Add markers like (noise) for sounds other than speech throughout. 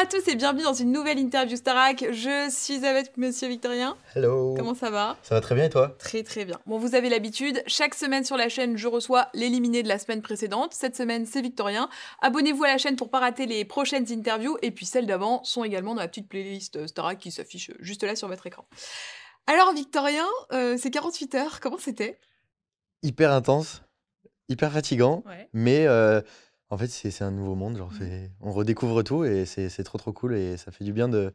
À tous et bienvenue dans une nouvelle interview Starac. Je suis avec Monsieur Victorien. Hello. Comment ça va? Ça va très bien et toi? Très très bien. Bon, vous avez l'habitude, chaque semaine sur la chaîne, je reçois l'éliminé de la semaine précédente. Cette semaine, c'est Victorien. Abonnez-vous à la chaîne pour pas rater les prochaines interviews et puis celles d'avant sont également dans la petite playlist Starac qui s'affiche juste là sur votre écran. Alors Victorien, euh, c'est 48 heures, comment c'était? Hyper intense, hyper fatigant, Ouais. mais euh, en fait c'est un nouveau monde. Genre, c'est- on redécouvre tout et c'est trop trop cool et ça fait du bien de,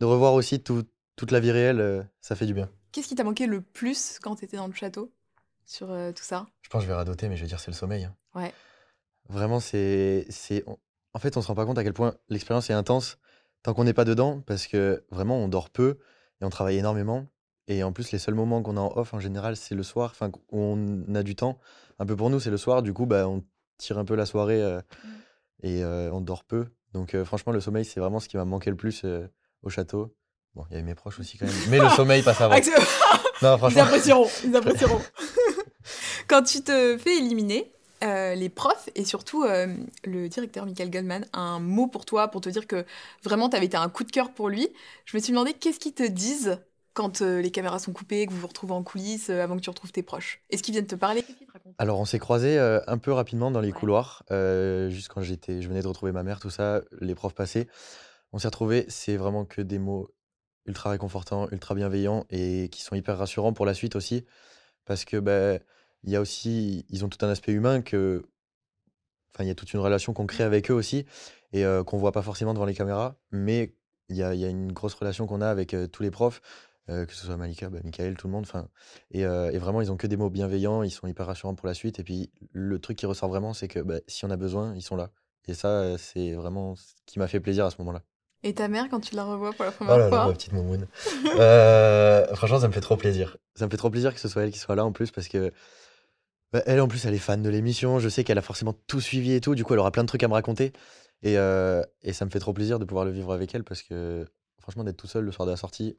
de revoir aussi tout- toute la vie réelle. euh, ça fait du bien. Qu'est-ce qui t'a manqué le plus quand t'étais dans le château sur euh, tout ça? Je pense que je vais radoter, mais je vais dire c'est le sommeil. hein. Ouais. Vraiment, c'est. En fait, on se rend pas compte à quel point l'expérience est intense tant qu'on n'est pas dedans parce que vraiment on dort peu et on travaille énormément. Et en plus, les seuls moments qu'on a en off en général, c'est le soir. Enfin, on a du temps. Un peu pour nous, c'est le soir. Du coup, bah, on tire un peu la soirée euh, Mm. et on dort peu. Donc, franchement, le sommeil, c'est vraiment ce qui m'a manqué le plus au château. Bon, il y avait mes proches aussi quand même. Mais le sommeil passe avant. (laughs) Non, Ils franchement. apprécieront, ils (laughs) apprécieront. (laughs) Quand tu te fais éliminer, euh, les profs et surtout euh, le directeur Michael Goldman a un mot pour toi, pour te dire que vraiment tu avais été un coup de cœur pour lui. Je me suis demandé qu'est-ce qu'ils te disent quand euh, les caméras sont coupées, que vous vous retrouvez en coulisses, euh, avant que tu retrouves tes proches. Est-ce qu'ils viennent te parler? Alors, on s'est croisés euh, un peu rapidement dans les Ouais. couloirs, euh, juste quand j'étais, je venais de retrouver ma mère, tout ça, les profs passaient. On s'est retrouvés, c'est vraiment que des mots ultra réconfortants, ultra bienveillants et qui sont hyper rassurants pour la suite aussi, parce que ben, il y a aussi, ils ont tout un aspect humain que, enfin, il y a toute une relation qu'on crée avec eux aussi et euh, qu'on voit pas forcément devant les caméras, mais il y a, il y a une grosse relation qu'on a avec euh, tous les profs, que ce soit Malika, bah, Michael, tout le monde, enfin, et, euh, et vraiment, ils ont que des mots bienveillants, ils sont hyper rassurants pour la suite. Et puis, le truc qui ressort vraiment, c'est que bah, si on a besoin, ils sont là. Et ça, euh, c'est vraiment ce qui m'a fait plaisir à ce moment-là. Et ta mère, quand tu la revois pour la Oh première là là, fois ma petite moumoune. Euh, franchement, ça me fait trop plaisir. Ça me fait trop plaisir que ce soit elle qui soit là en plus parce que bah, elle, en plus, elle est fan de l'émission. Je sais qu'elle a forcément tout suivi et tout. Du coup, elle aura plein de trucs à me raconter. Et, euh, et ça me fait trop plaisir de pouvoir le vivre avec elle parce que franchement, d'être tout seul le soir de la sortie,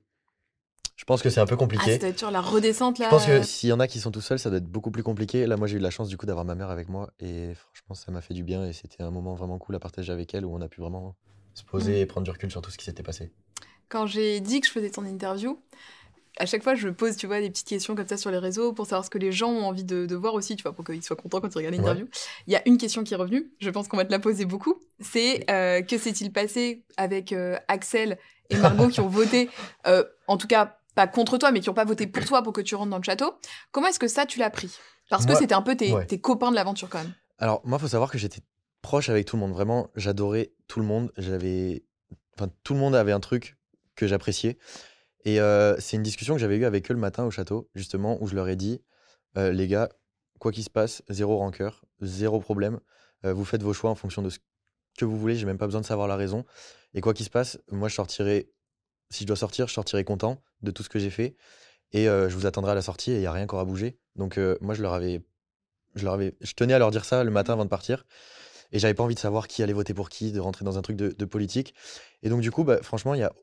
je pense que c'est un peu Ah, compliqué. c'était sur la redescente là. Je pense que s'il y en a qui sont tout seuls, ça doit être beaucoup plus compliqué. Là, moi, j'ai eu la chance du coup d'avoir ma mère avec moi et franchement, ça m'a fait du bien et c'était un moment vraiment cool à partager avec elle où on a pu vraiment se poser Mm. et prendre du recul sur tout ce qui s'était passé. quand j'ai dit que je faisais ton interview, à chaque fois, je pose, tu vois, des petites questions comme ça sur les réseaux pour savoir ce que les gens ont envie de, de voir aussi, tu vois, pour qu'ils soient contents quand ils regardent l'interview. Il y a une question qui est revenue, je pense qu'on va te la poser beaucoup, c'est euh, que s'est-il passé avec euh, Axel et Margot qui ont voté, euh, en tout cas pas contre toi, mais qui n'ont pas voté pour toi pour que tu rentres dans le château. Comment est-ce que ça, tu l'as pris? Parce que Moi- c'était un peu tes, ouais. tes copains de l'aventure quand même. Alors, moi, faut savoir que j'étais proche avec tout le monde. Vraiment, j'adorais tout le monde. J'avais. Enfin, tout le monde avait un truc que j'appréciais. Et euh, c'est une discussion que j'avais eue avec eux le matin au château, justement, où je leur ai dit euh, les gars, quoi qu'il se passe, zéro rancœur, zéro problème. Euh, vous faites vos choix en fonction de ce que vous voulez. J'ai même pas besoin de savoir la raison. Et quoi qu'il se passe, moi, je sortirai. Si je dois sortir, je sortirai content de tout ce que j'ai fait. Et euh, je vous attendrai à la sortie et il n'y a rien qui aura bougé. Donc, euh, moi, je leur avais je leur avais, je tenais à leur dire ça le matin avant de partir. Et j'avais pas envie de savoir qui allait voter pour qui, de rentrer dans un truc de, de politique. Et donc, du coup, bah, franchement, il y a.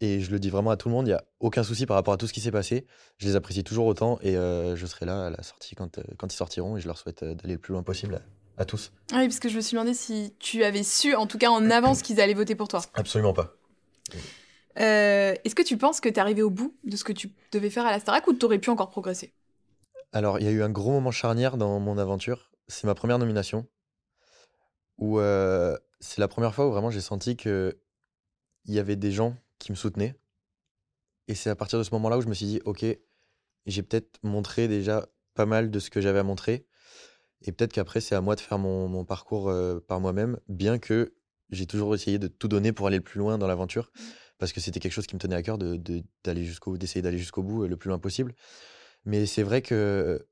Et je le dis vraiment à tout le monde, il n'y a aucun souci par rapport à tout ce qui s'est passé. Je les apprécie toujours autant et euh, je serai là à la sortie quand, quand ils sortiront et je leur souhaite d'aller le plus loin possible à, à tous. Ah Oui, parce que je me suis demandé si tu avais su, en tout cas en (clears throat) avance, qu'ils allaient voter pour toi. Absolument pas. Euh, Est-ce que tu penses que tu es arrivé au bout de ce que tu devais faire à la Starac ou tu aurais pu encore progresser? Alors, il y a eu un gros moment charnière dans mon aventure. C'est ma première nomination. Où euh, c'est la première fois où vraiment j'ai senti que il y avait des gens qui me soutenaient. Et c'est à partir de ce moment-là où je me suis dit, ok, j'ai peut-être montré déjà pas mal de ce que j'avais à montrer. Et peut-être qu'après, c'est à moi de faire mon, mon parcours euh, par moi-même, bien que j'ai toujours essayé de tout donner pour aller le plus loin dans l'aventure, parce que c'était quelque chose qui me tenait à cœur de, de- d'aller jusqu'au, d'essayer d'aller jusqu'au bout le plus loin possible. Mais c'est vrai que,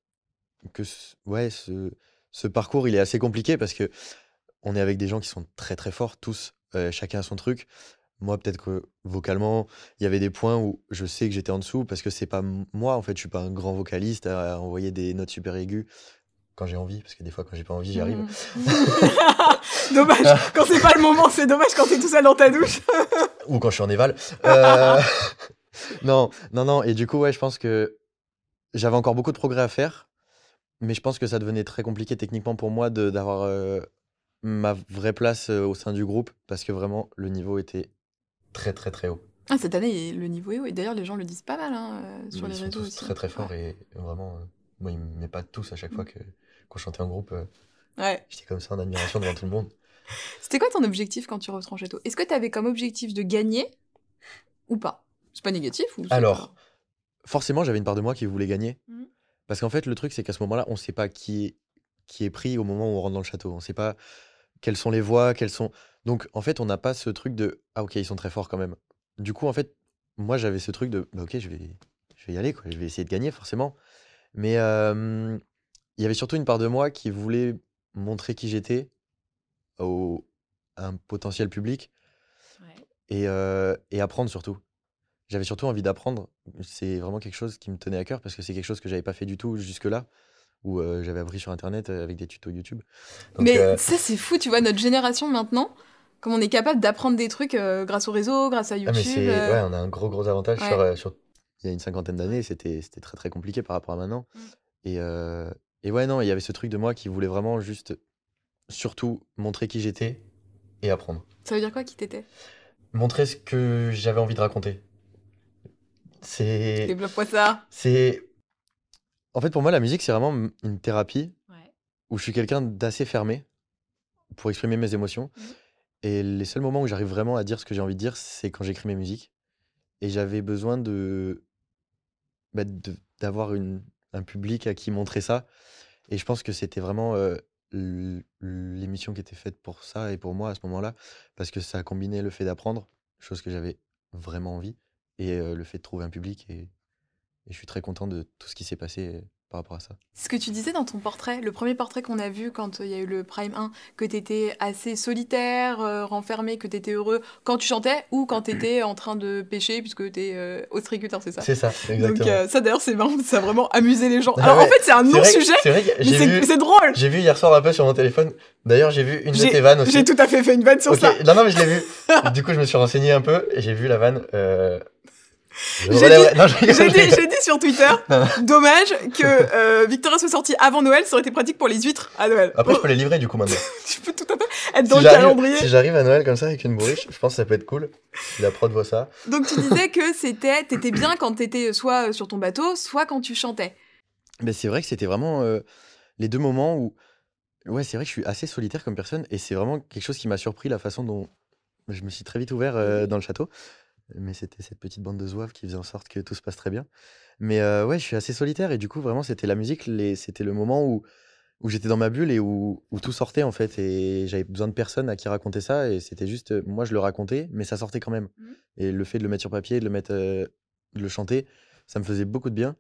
ouais, ce, ce parcours, il est assez compliqué parce que on est avec des gens qui sont très très forts, tous, euh, chacun a son truc. Moi, peut-être que vocalement, il y avait des points où je sais que j'étais en dessous parce que c'est pas moi, en fait, je suis pas un grand vocaliste à envoyer des notes super aiguës quand j'ai envie, parce que des fois, quand j'ai pas envie, j'y arrive. Mhm. (laughs) dommage, quand c'est pas le moment, c'est dommage quand t'es tout seul dans ta douche. (laughs) Ou quand je suis en éval. Euh, (laughs) non, non, non. Et du coup, ouais, je pense que j'avais encore beaucoup de progrès à faire, mais je pense que ça devenait très compliqué techniquement pour moi d'avoir euh, ma vraie place euh, au sein du groupe parce que vraiment, le niveau était très, très, très haut. Ah, cette année, le niveau est haut. Et d'ailleurs, les gens le disent pas mal hein, sur Ils les sont réseaux tous aussi. très, très forts et vraiment, moi, ils m'épatent tous à chaque fois que qu'on chantait en groupe. Ouais. J'étais comme ça en admiration devant tout le monde. C'était quoi ton objectif quand tu rentres en château? Est-ce que tu avais comme objectif de gagner ou pas? C'est pas négatif ou Alors, pas- forcément, j'avais une part de moi qui voulait gagner. Mhm. Parce qu'en fait, le truc, c'est qu'à ce moment-là, on ne sait pas qui est, qui est pris au moment où on rentre dans le château. On ne sait pas quelles sont les voix, quelles sont. Donc, en fait, on n'a pas ce truc de Ah, ok, ils sont très forts quand même. Du coup, en fait, moi, j'avais ce truc de bah, Ok, je vais, je vais y aller, quoi. Je vais essayer de gagner, forcément. Mais euh, il y avait surtout une part de moi qui voulait montrer qui j'étais au, à un potentiel public Ouais. et, euh, et apprendre surtout. J'avais surtout envie d'apprendre. C'est vraiment quelque chose qui me tenait à cœur parce que c'est quelque chose que j'avais pas fait du tout jusque-là, où euh, j'avais appris sur Internet euh, avec des tutos YouTube. Donc, Mais euh, ça, c'est fou, tu vois, notre génération maintenant, comme on est capable d'apprendre des trucs euh, grâce au réseau, grâce à ah, YouTube. mais euh, ouais, on a un gros gros avantage Ouais. sur, euh, sur- Il y a une cinquantaine d'années, c'était, c'était très très compliqué par rapport à maintenant. Mm. Et, et ouais, non, il y avait ce truc de moi qui voulait vraiment juste, surtout, montrer qui j'étais et apprendre. Ça veut dire quoi qui t'étais? Montrer ce que j'avais envie de raconter. C'est. Développe-moi ça. C'est. En fait, pour moi, la musique, c'est vraiment une thérapie Ouais. où je suis quelqu'un d'assez fermé pour exprimer mes émotions. Mhm. Et les seuls moments où j'arrive vraiment à dire ce que j'ai envie de dire, c'est quand j'écris mes musiques. Et j'avais besoin de bah, d'avoir une- un public à qui montrer ça. Et je pense que c'était vraiment euh, l'émission qui était faite pour ça et pour moi à ce moment-là, parce que ça combinait le fait d'apprendre, chose que j'avais vraiment envie, et euh, le fait de trouver un public. Et, je suis très content de tout ce qui s'est passé euh, par rapport à ça. Ce que tu disais dans ton portrait, le premier portrait qu'on a vu quand euh, il y a eu le Prime 1, que t'étais assez solitaire, euh, renfermé, que t'étais heureux quand tu chantais ou quand t'étais en train de pêcher puisque t'es euh, ostréiculteur, c'est ça? C'est ça, Donc exactement. euh, ça d'ailleurs c'est marrant, ça a vraiment amusé les gens. Ah Alors en fait c'est un non-sujet, C'est mais drôle. j'ai vu hier soir un peu sur mon téléphone. D'ailleurs, j'ai vu une de J'ai- tes vannes aussi. J'ai tout à fait fait une vanne sur ça. Non, non, mais je l'ai vu. (laughs) du coup, je me suis renseigné un peu et j'ai vu la vanne. Euh, J'ai dit, j'ai dit sur Twitter, Non, non. dommage que euh, Victoria soit sortie avant Noël, ça aurait été pratique pour les huîtres à Noël. Après, je peux les livrer du coup maintenant. (laughs) tu peux tout à fait être dans si le calendrier. si j'arrive à Noël comme ça avec une bourriche, je pense que ça peut être cool. La prod voit ça. Donc tu disais que (laughs) c'était, t'étais bien quand t'étais soit sur ton bateau, soit quand tu chantais. Mais c'est vrai que c'était vraiment euh, les deux moments où. Ouais, c'est vrai que je suis assez solitaire comme personne et c'est vraiment quelque chose qui m'a surpris la façon dont je me suis très vite ouvert euh, dans le château. Mais c'était cette petite bande de zouaves qui faisait en sorte que tout se passe très bien. Mais euh, ouais, je suis assez solitaire et du coup, vraiment, c'était la musique, les... c'était le moment où, où j'étais dans ma bulle et où, où tout sortait en fait. Et j'avais besoin de personne à qui raconter ça et c'était juste, euh, moi je le racontais, mais ça sortait quand même. Mhm. Et le fait de le mettre sur papier, de le mettre, euh, de le chanter, ça me faisait beaucoup de bien.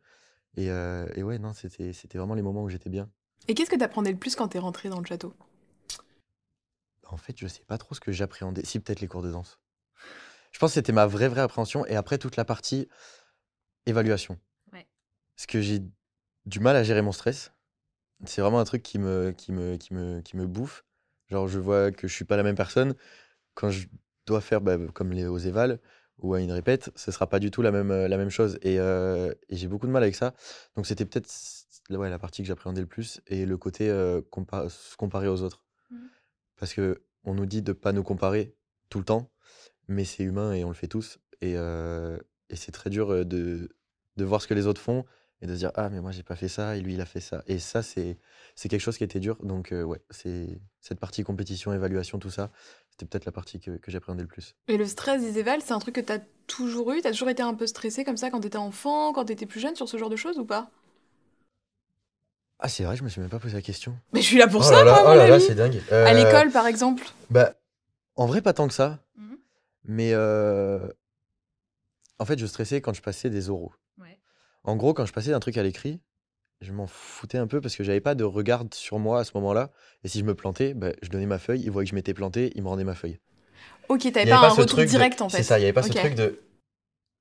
Et, euh, et ouais, non, c'était c'était vraiment les moments où j'étais bien. Et qu'est-ce que t'apprenais le plus quand t'es rentré dans le château? En fait, je sais pas trop ce que j'appréhendais. Si, peut-être les cours de danse. Je pense que c'était ma vraie, vraie appréhension. Et après, toute la partie évaluation. Ouais. Parce que j'ai du mal à gérer mon stress. C'est vraiment un truc qui me, qui, me, qui, me, qui me bouffe. Genre, je vois que je suis pas la même personne. Quand je dois faire bah, comme les, aux évals ou à une répète, ce sera pas du tout la même, la même chose. Et, euh, et j'ai beaucoup de mal avec ça. Donc, c'était peut-être la- ouais, la partie que j'appréhendais le plus et le côté euh, compa- se comparer aux autres. Mhm. Parce que on nous dit de pas nous comparer tout le temps, mais c'est humain et on le fait tous. Et, euh, et c'est très dur de, de voir ce que les autres font et de se dire ah mais moi j'ai pas fait ça et lui il a fait ça. Et ça c'est c'est quelque chose qui était dur. Donc euh, ouais c'est cette partie compétition, évaluation, tout ça, c'était peut-être la partie que, que j'appréhendais le plus. Et le stress des évals, c'est un truc que t'as toujours eu? T'as toujours été un peu stressé comme ça quand t'étais enfant, quand t'étais plus jeune sur ce genre de choses ou pas? Ah c'est vrai, je me suis même pas posé la question. Mais je suis là pour oh ça, là là, moi, oh mon là là, ami. c'est dingue. À Euh, l'école, par exemple. Bah, en vrai, pas tant que ça. Mhm. Mais euh, en fait, je stressais quand je passais des oraux. Ouais. En gros, quand je passais d'un truc à l'écrit, je m'en foutais un peu parce que j'avais pas de regard sur moi à ce moment-là. Et si je me plantais, bah, je donnais ma feuille, ils voyaient que je m'étais planté, ils me rendaient ma feuille. Ok, t'avais pas, avait un retour de- direct en fait. C'est ça, il n'y avait pas ce truc de.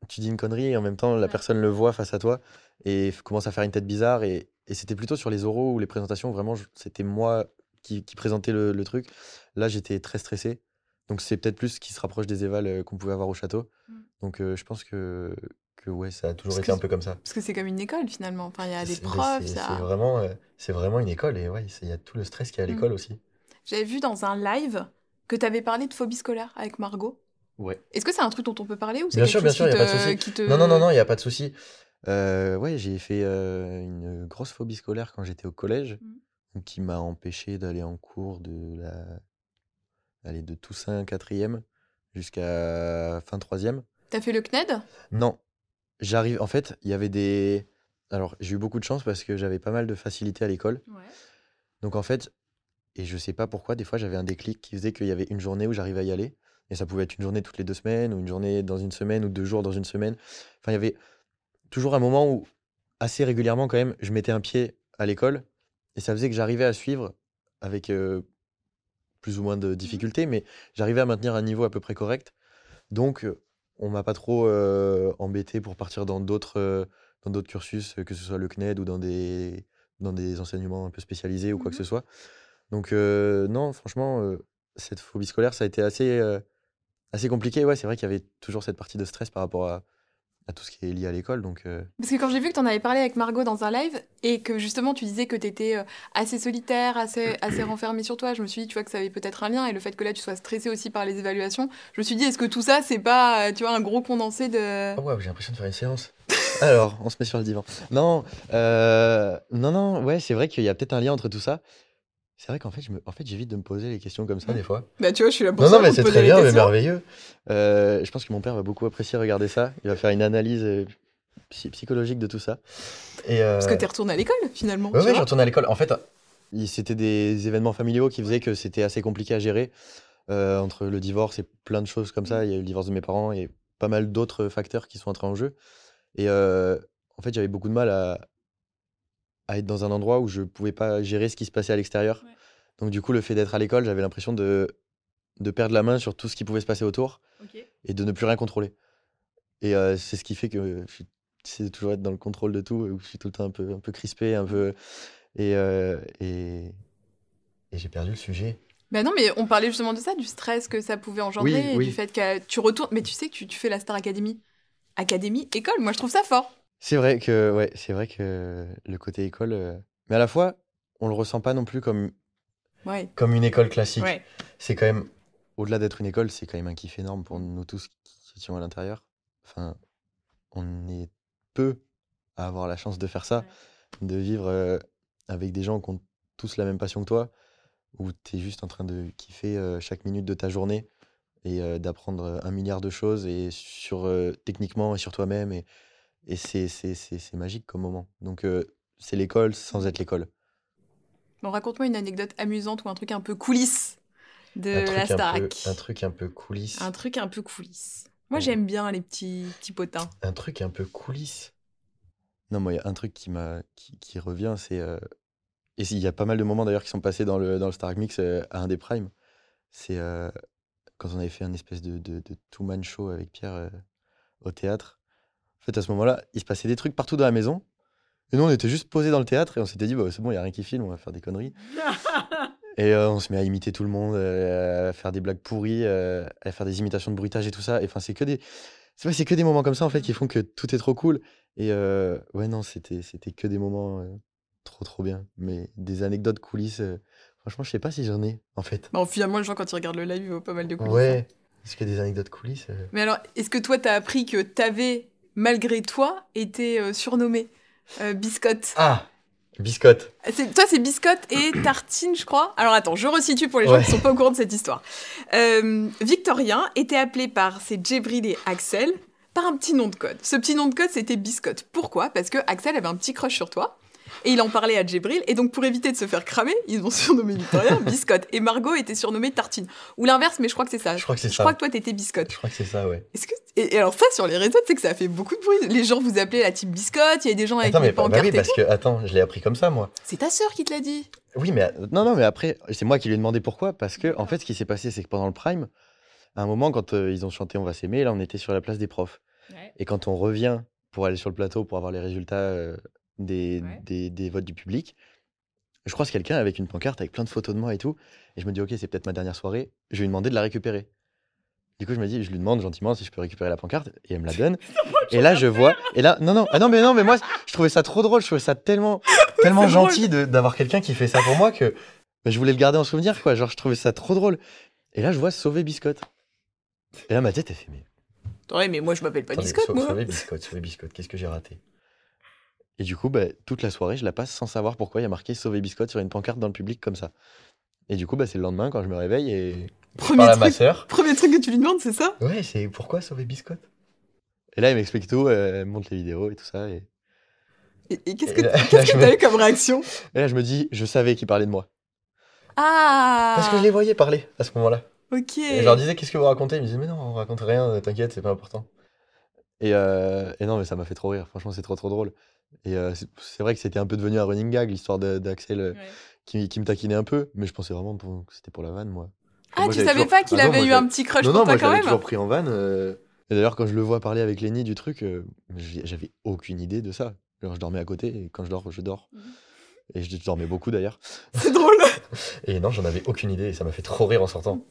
Tu dis une connerie et en même temps, la Ouais. personne le voit face à toi et commence à faire une tête bizarre. Et, et c'était plutôt sur les oraux ou les présentations, vraiment, c'était moi qui, qui présentais le, le truc. Là, j'étais très stressé. Donc, c'est peut-être plus ce qui se rapproche des évals euh, qu'on pouvait avoir au château. Mm. Donc, euh, je pense que, que ouais, ça a toujours Parce été un peu comme ça. Parce que c'est comme une école finalement. Enfin, il y a des profs. c'est- vraiment, euh, c'est vraiment une école et ouais, il y a tout le stress qu'il y a à Mm. l'école aussi. J'avais vu dans un live que t'avais parlé de phobie scolaire avec Margot. Ouais. Est-ce que c'est un truc dont on peut parler ou c'est Bien quelque sûr, bien chose sûr, qui y a pas de qui te- Non, non, non, non, il n'y a pas de souci. Euh, ouais, j'ai fait euh, une grosse phobie scolaire quand j'étais au collège, donc qui m'a empêché d'aller en cours de la... Allez, de Toussaint quatrième jusqu'à fin troisième. T'as fait le CNED? Non, j'arrive. En fait, il y avait des. Alors, j'ai eu beaucoup de chance parce que j'avais pas mal de facilité à l'école. Ouais. Donc, en fait, et je sais pas pourquoi, des fois, j'avais un déclic qui faisait qu'il y avait une journée où j'arrivais à y aller. Et ça pouvait être une journée toutes les deux semaines, ou une journée dans une semaine, ou deux jours dans une semaine. Enfin, il y avait toujours un moment où, assez régulièrement quand même, je mettais un pied à l'école. Et ça faisait que j'arrivais à suivre avec euh, plus ou moins de difficultés, mais j'arrivais à maintenir un niveau à peu près correct. Donc, euh, on m'a pas trop euh, embêté pour partir dans d'autres euh, dans d'autres cursus, que ce soit le CNED ou dans des, dans des enseignements un peu spécialisés ou quoi que Mhm. ce soit. Donc, euh, non, franchement, cette phobie scolaire, ça a été assez, assez compliqué. Ouais, c'est vrai qu'il y avait toujours cette partie de stress par rapport à, à tout ce qui est lié à l'école. Donc, euh, Parce que quand j'ai vu que t'en avais parlé avec Margot dans un live et que justement tu disais que t'étais euh, assez solitaire, assez, (clears throat) assez renfermé sur toi, je me suis dit tu vois que ça avait peut-être un lien et le fait que là tu sois stressé aussi par les évaluations, je me suis dit est-ce que tout ça c'est pas euh, tu vois un gros condensé de Oh wow, j'ai l'impression de faire une séance. (laughs) Alors, on se met sur le divan. Non, euh, non, non, ouais, c'est vrai qu'il y a peut-être un lien entre tout ça. C'est vrai qu'en fait, je me- en fait, j'évite de me poser les questions comme ça des fois. Bah tu vois je suis là pour Non, ça. non, mais c'est très bien, mais merveilleux. Euh, je pense que mon père va beaucoup apprécier regarder ça. Il va faire une analyse euh, psy- psychologique de tout ça. Et, euh, Parce que t'es retourné à l'école finalement. Tu ouais, je retourne à l'école. En fait, c'était des événements familiaux qui faisaient que c'était assez compliqué à gérer. entre le divorce et plein de choses comme ça. Il y a eu le divorce de mes parents et pas mal d'autres facteurs qui sont entrés en jeu. Et en fait, j'avais beaucoup de mal à, à être dans un endroit où je pouvais pas gérer ce qui se passait à l'extérieur. Ouais. Donc, du coup, le fait d'être à l'école, j'avais l'impression de, de perdre la main sur tout ce qui pouvait se passer autour et de ne plus rien contrôler. Et euh, c'est ce qui fait que je de toujours être dans le contrôle de tout, où je suis tout le temps un peu, un peu crispé, un peu. Et, euh, et, et j'ai perdu le sujet. Bah non, mais on parlait justement de ça, du stress que ça pouvait engendrer, Oui, et oui. du fait que tu retournes. Mais tu sais que tu, tu fais la Star Academy. Académie, école, moi je trouve ça fort. C'est vrai que, ouais, c'est vrai que le côté école. euh, Mais à la fois, on le ressent pas non plus comme, Ouais. comme une école classique. Ouais. C'est quand même, au-delà d'être une école, c'est quand même un kiff énorme pour nous tous qui étions à l'intérieur. Enfin, on est peu à avoir la chance de faire ça, de vivre euh, avec des gens qui ont tous la même passion que toi, où tu es juste en train de kiffer euh, chaque minute de ta journée et d'apprendre un milliard de choses et sur techniquement et sur toi-même et, et c'est magique comme moment. Donc euh, c'est l'école sans être l'école. Bon, raconte-moi une anecdote amusante ou un truc un peu coulisses de Un la truc un Starac. un truc un peu coulisses. Un truc un peu coulisses. Moi Ouais. j'aime bien les petits, petits potins. Un truc un peu coulisses. Non, moi, il y a un truc qui, qui, qui revient, c'est. euh, Et il y a pas mal de moments d'ailleurs qui sont passés dans le, dans le Star Mix euh, à un des primes. C'est euh, quand on avait fait un espèce de, de, de two-man show avec Pierre au théâtre. En fait, à ce moment-là, il se passait des trucs partout dans la maison. Et nous, on était juste posés dans le théâtre et on s'était dit, bah, c'est bon, il n'y a rien qui filme, on va faire des conneries. (laughs) Et euh, on se met à imiter tout le monde, euh, à faire des blagues pourries, euh, à faire des imitations de bruitage et tout ça. Et enfin, c'est que des, c'est que des moments comme ça en fait qui font que tout est trop cool. Et ouais, non, c'était, c'était que des moments trop trop bien. Mais des anecdotes coulisses, franchement, je sais pas si j'en ai en fait. Bon, finalement, les gens, quand ils regardent le live, ils voient pas mal de coulisses. hein. Ouais. Est-ce que des anecdotes coulisses Mais alors, est-ce que toi, t'as appris que t'avais, malgré toi, été euh, surnommé euh, Biscotte Ah, biscotte. C'est- Toi, c'est biscotte et (clears throat) tartine, je crois. Alors attends, je resitue pour les gens Ouais. qui sont pas au courant de cette histoire. Euh, Victorien était appelé par ses Djibril et Axel par un petit nom de code. Ce petit nom de code, c'était biscotte. Pourquoi? Parce que Axel avait un petit crush sur toi. Et il en parlait à Djibril. Et donc, pour éviter de se faire cramer, ils ont (laughs) surnommé Victoria Biscotte. Et Margot était surnommée Tartine. Ou l'inverse, mais je crois que c'est ça. Je crois que c'est Je ça. crois que toi, t'étais Biscotte. Je crois que c'est ça, ouais. Est-ce que... et, et alors, ça, sur les réseaux, tu sais que ça a fait beaucoup de bruit. Les gens vous appelaient la team Biscotte. Il y a des gens avec Attends, des mais bah, bah pancartes oui, et parce que, attends, je l'ai appris comme ça, moi. C'est ta sœur qui te l'a dit. Oui, mais euh, non, non, mais après, c'est moi qui lui ai demandé pourquoi. Parce que, en fait, ce qui s'est passé, c'est que pendant le prime, à un moment, quand euh, ils ont chanté On va s'aimer, là, on était sur la place des profs. Et quand on revient pour aller sur le plateau pour avoir les résultats euh, des, Ouais. des, des votes du public, je croise quelqu'un avec une pancarte avec plein de photos de moi et tout. Et je me dis, ok, c'est peut-être ma dernière soirée. Je vais lui demander de la récupérer. Du coup, je me dis, je lui demande gentiment si je peux récupérer la pancarte et elle me la donne. (laughs) et là, je vois. Et là, non, non, ah non, mais non, mais moi, je trouvais ça trop drôle. Je trouvais ça tellement, (laughs) tellement gentil d'avoir quelqu'un qui fait ça pour moi que bah, je voulais le garder en souvenir, quoi. Genre, je trouvais ça trop drôle. Et là, je vois sauver Biscotte. Et là, ma tête, elle fait, mais Ouais, mais moi, je m'appelle pas Attendez, Biscotte, sau- moi. Sauver biscotte, sauver biscotte, qu'est-ce que j'ai raté? Et du coup, bah, toute la soirée, je la passe sans savoir pourquoi il y a marqué sauver biscotte sur une pancarte dans le public comme ça. Et du coup, bah, c'est le lendemain quand je me réveille et je Premier parle à ma truc, sœur. premier truc que tu lui demandes, c'est ça? Ouais, c'est pourquoi sauver biscotte? Et là, elle m'explique tout, euh, elle me montre les vidéos et tout ça. Et, Et, et qu'est-ce que je t'as me- eu comme réaction? Et là, je me dis, je savais qu'il parlait de moi. Ah Parce que je les voyais parler à ce moment-là. Ok. Et je leur disais, qu'est-ce que vous racontez? Ils me disaient, mais non, on raconte rien, euh, t'inquiète, c'est pas important. Et, euh, et non, mais ça m'a fait trop rire. Franchement, c'est trop, trop drôle. Et euh, c'est vrai que c'était un peu devenu un running gag, l'histoire d'Axel. euh, Ouais. qui, qui me taquinait un peu, mais je pensais vraiment pour- que c'était pour la vanne, moi. Ah, Moi, tu savais toujours- pas qu'il Ah non, avait moi, eu un petit crush non, pour non, toi moi quand même toujours pris en vanne. euh. Et d'ailleurs, quand je le vois parler avec Lenny du truc, euh, j'avais aucune idée de ça. Genre, je dormais à côté, et quand je dors, je dors. Mhm. Et je dormais beaucoup d'ailleurs. (laughs) C'est drôle. (laughs) Et non, j'en avais aucune idée, et ça m'a fait trop rire en sortant.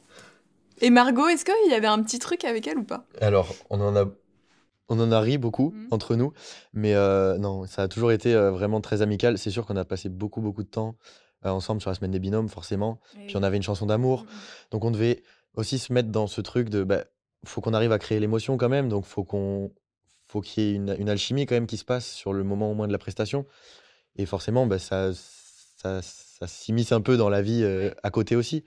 Et Margot, est-ce qu'il y avait un petit truc avec elle ou pas? Alors, on en a, on en a ri beaucoup Mhm. entre nous, mais euh, non, ça a toujours été euh, vraiment très amical. C'est sûr qu'on a passé beaucoup, beaucoup de temps euh, ensemble sur la semaine des binômes, forcément. Puis on avait une chanson d'amour. Donc on devait aussi se mettre dans ce truc de bah, faut qu'on arrive à créer l'émotion quand même, donc faut qu'on faut qu'il y ait une, une alchimie quand même qui se passe sur le moment au moins de la prestation. Et forcément, bah, ça, ça, ça s'immisce un peu dans la vie à côté aussi.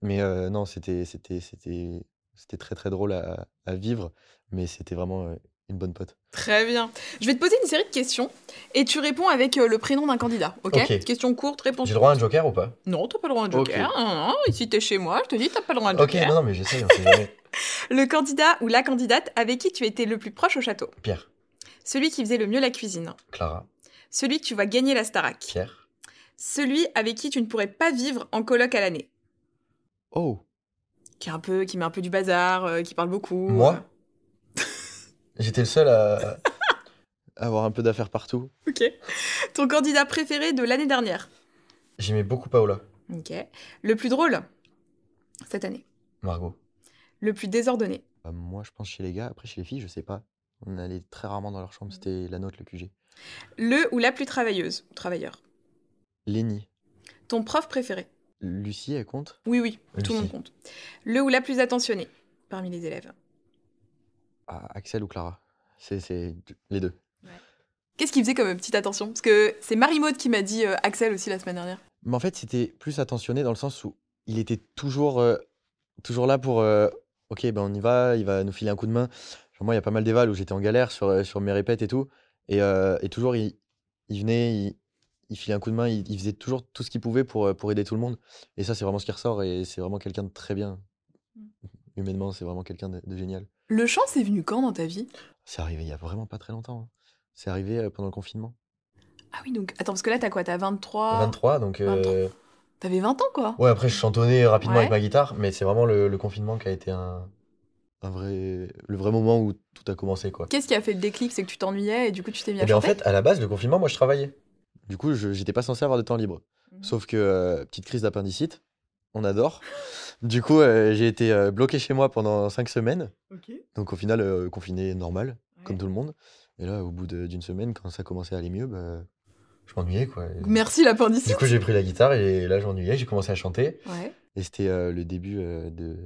Mais non, c'était c'était c'était c'était très très drôle à, à vivre, mais c'était vraiment une bonne pote. Très bien. Je vais te poser une série de questions et tu réponds avec euh, le prénom d'un candidat, ok, Ok. Question courte, réponse J'ai le droit à un joker ou pas? Non, t'as pas le droit à un Ok. joker. Non, non, non, ici t'es chez moi, je te dis t'as pas le droit à un Ok, joker. non, non, mais j'essaye, on sait jamais. (laughs) Le candidat ou la candidate avec qui tu étais le plus proche au château? Pierre, Celui qui faisait le mieux la cuisine. Clara, Celui que tu vas gagner la Starac. Pierre. Celui avec qui tu ne pourrais pas vivre en coloc à l'année. Oh, Qui est un peu, qui met un peu du bazar, euh, qui parle beaucoup. moi? J'étais le seul à à (laughs) avoir un peu d'affaires partout. Ok. Ton candidat préféré de l'année dernière. J'aimais beaucoup Paola. Ok. Le plus drôle cette année. Margot. Le plus désordonné. Bah, moi, je pense chez les gars. Après, chez les filles, je sais pas. On allait très rarement dans leur chambre. C'était la nôtre, le QG. Le ou la plus travailleuse ou travailleur. Lenny. Ton prof préféré. Lucie, elle compte? Oui, oui, tout le monde compte. Le ou la plus attentionnée parmi les élèves. Axel ou Clara C'est les deux. Qu'est-ce qu'il faisait comme petite attention? Parce que c'est Marie-Maude qui m'a dit euh, Axel aussi la semaine dernière. Mais en fait, c'était plus attentionné dans le sens où il était toujours, euh, toujours là pour. euh, ok, ben on y va, il va nous filer un coup de main. Genre, moi, il y a pas mal d'éval où j'étais en galère sur, euh, sur mes répètes et tout. Et, euh, et toujours, il, il venait, il, il filait un coup de main, il, il faisait toujours tout ce qu'il pouvait pour, euh, pour aider tout le monde. Et ça, c'est vraiment ce qui ressort. Et c'est vraiment quelqu'un de très bien. Humainement, c'est vraiment quelqu'un de, de génial. Le chant, c'est venu quand dans ta vie? C'est arrivé il y a vraiment pas très longtemps. hein. C'est arrivé euh, pendant le confinement. Ah oui, donc attends, parce que là, t'as quoi? T'as 23 23, donc. euh, T'avais 20 ans, quoi? Ouais, après, je chantonnais rapidement Ouais. avec ma guitare, mais c'est vraiment le, le confinement qui a été un, un vrai, le vrai moment où tout a commencé, quoi. Qu'est-ce qui a fait le déclic? C'est que tu t'ennuyais et du coup, tu t'es mis à Et bien, en chanter? fait, à la base, le confinement, moi, je travaillais. Du coup, j'étais pas censé avoir de temps libre. Mhm. Sauf que, euh, petite crise d'appendicite, on adore. Du coup, euh, j'ai été euh, bloqué chez moi pendant cinq semaines. Donc, au final, euh, confiné normal, comme tout le monde. Et là, au bout d'une semaine, quand ça commençait à aller mieux, bah, je m'ennuyais, quoi. Et Merci l'appendicite. Du coup, j'ai pris la guitare et là, je m'ennuyais, j'ai commencé à chanter. Ouais. Et c'était le début de,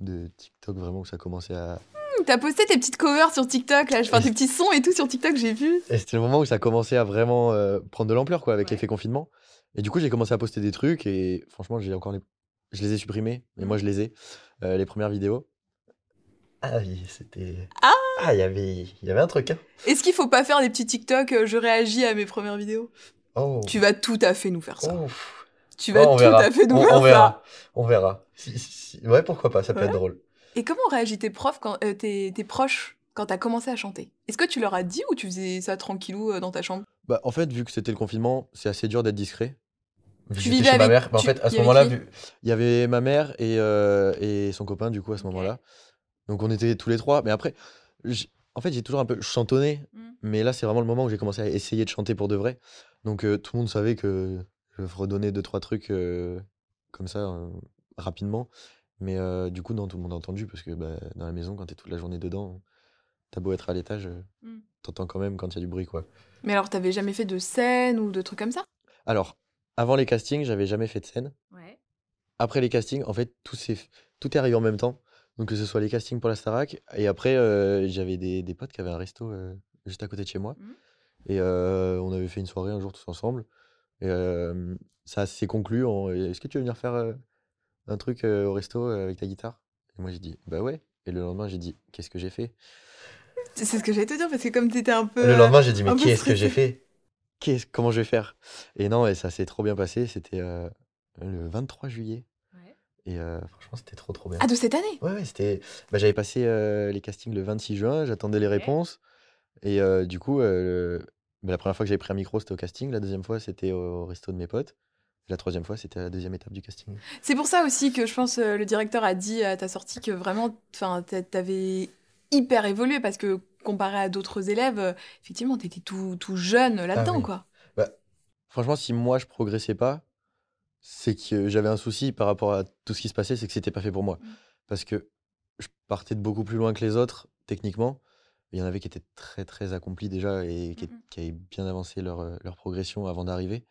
de TikTok, vraiment, où ça commençait à, Hum, T'as posté tes petites covers sur TikTok, là, enfin tes petits sons et tout sur TikTok, j'ai vu. Et c'était le moment où ça commençait à vraiment euh, prendre de l'ampleur, quoi, avec Ouais. l'effet confinement. Et du coup, j'ai commencé à poster des trucs et franchement, j'ai encore les... je les ai supprimés, mais moi, je les ai, euh, les premières vidéos. Ah oui, c'était. Ah il y avait, il y avait un truc. Hein. Est-ce qu'il faut pas faire des petits TikTok euh, Je réagis à mes premières vidéos? Oh. Tu vas tout à fait nous faire ça. Ouf. Tu vas Oh, on tout verra. à fait nous on, faire on ça. verra. On verra. Si- si- si- Ouais, pourquoi pas, ça peut Ouais. être drôle. Et comment réagit tes profs, quand, euh, tes, tes proches, quand t'as commencé à chanter? Est-ce que tu leur as dit ou tu faisais ça tranquillou euh, dans ta chambre? Bah, en fait, vu que c'était le confinement, c'est assez dur d'être discret. Tu vivais chez ma mère. Bah, en tu- fait, à ce moment-là, vu- il y avait ma mère et, euh, et son copain, du coup, à ce moment-là. Donc, on était tous les trois. Mais après, en fait, j'ai toujours un peu chantonné. Mm. Mais là, c'est vraiment le moment où j'ai commencé à essayer de chanter pour de vrai. Donc, euh, tout le monde savait que je redonnais deux, trois trucs euh, comme ça, rapidement. Mais du coup, non, tout le monde a entendu parce que bah, dans la maison, quand t'es toute la journée dedans, t'as beau être à l'étage, euh, Mm. t'entends quand même quand il y a du bruit, quoi. Mais alors, t'avais jamais fait de scène ou de trucs comme ça? Alors, avant les castings, j'avais jamais fait de scène. Ouais. Après les castings, en fait, tout, s'est- tout est arrivé en même temps. Donc, que ce soit les castings pour la Starac, et après, euh, j'avais des, des potes qui avaient un resto euh, juste à côté de chez moi. Mhm. Et euh, on avait fait une soirée un jour tous ensemble. Et ça s'est conclu en Est-ce que tu veux venir faire un truc au resto avec ta guitare? Et moi, j'ai dit Bah ouais. Et le lendemain, j'ai dit Qu'est-ce que j'ai fait? C'est ce que j'allais te dire parce que comme t'étais un peu. Le lendemain, j'ai dit Mais qu'est-ce que j'ai fait? Comment je vais faire? Et non, et ça s'est trop bien passé. C'était euh, le 23 juillet. Ouais. Et euh, franchement, c'était trop, trop bien. Ah, de cette année? Ouais, ouais, c'était. Bah, j'avais passé euh, les castings le 26 juin, j'attendais les réponses. Et du coup, le- bah, la première fois que j'avais pris un micro, c'était au casting. La deuxième fois, c'était au resto de mes potes. La troisième fois, c'était la deuxième étape du casting. C'est pour ça aussi que je pense le directeur a dit à ta sortie que vraiment, t'a- t'avais hyper évolué parce que comparé à d'autres élèves, euh, effectivement, t'étais tout, tout jeune là-dedans, oui. quoi. Franchement, si moi, je progressais pas, c'est que j'avais un souci par rapport à tout ce qui se passait, c'est que c'était pas fait pour moi. Mm. Parce que je partais de beaucoup plus loin que les autres, techniquement. Il y en avait qui étaient très, très accomplis déjà et qui, Mhm. qui avaient bien avancé leur, euh, leur progression avant d'arriver.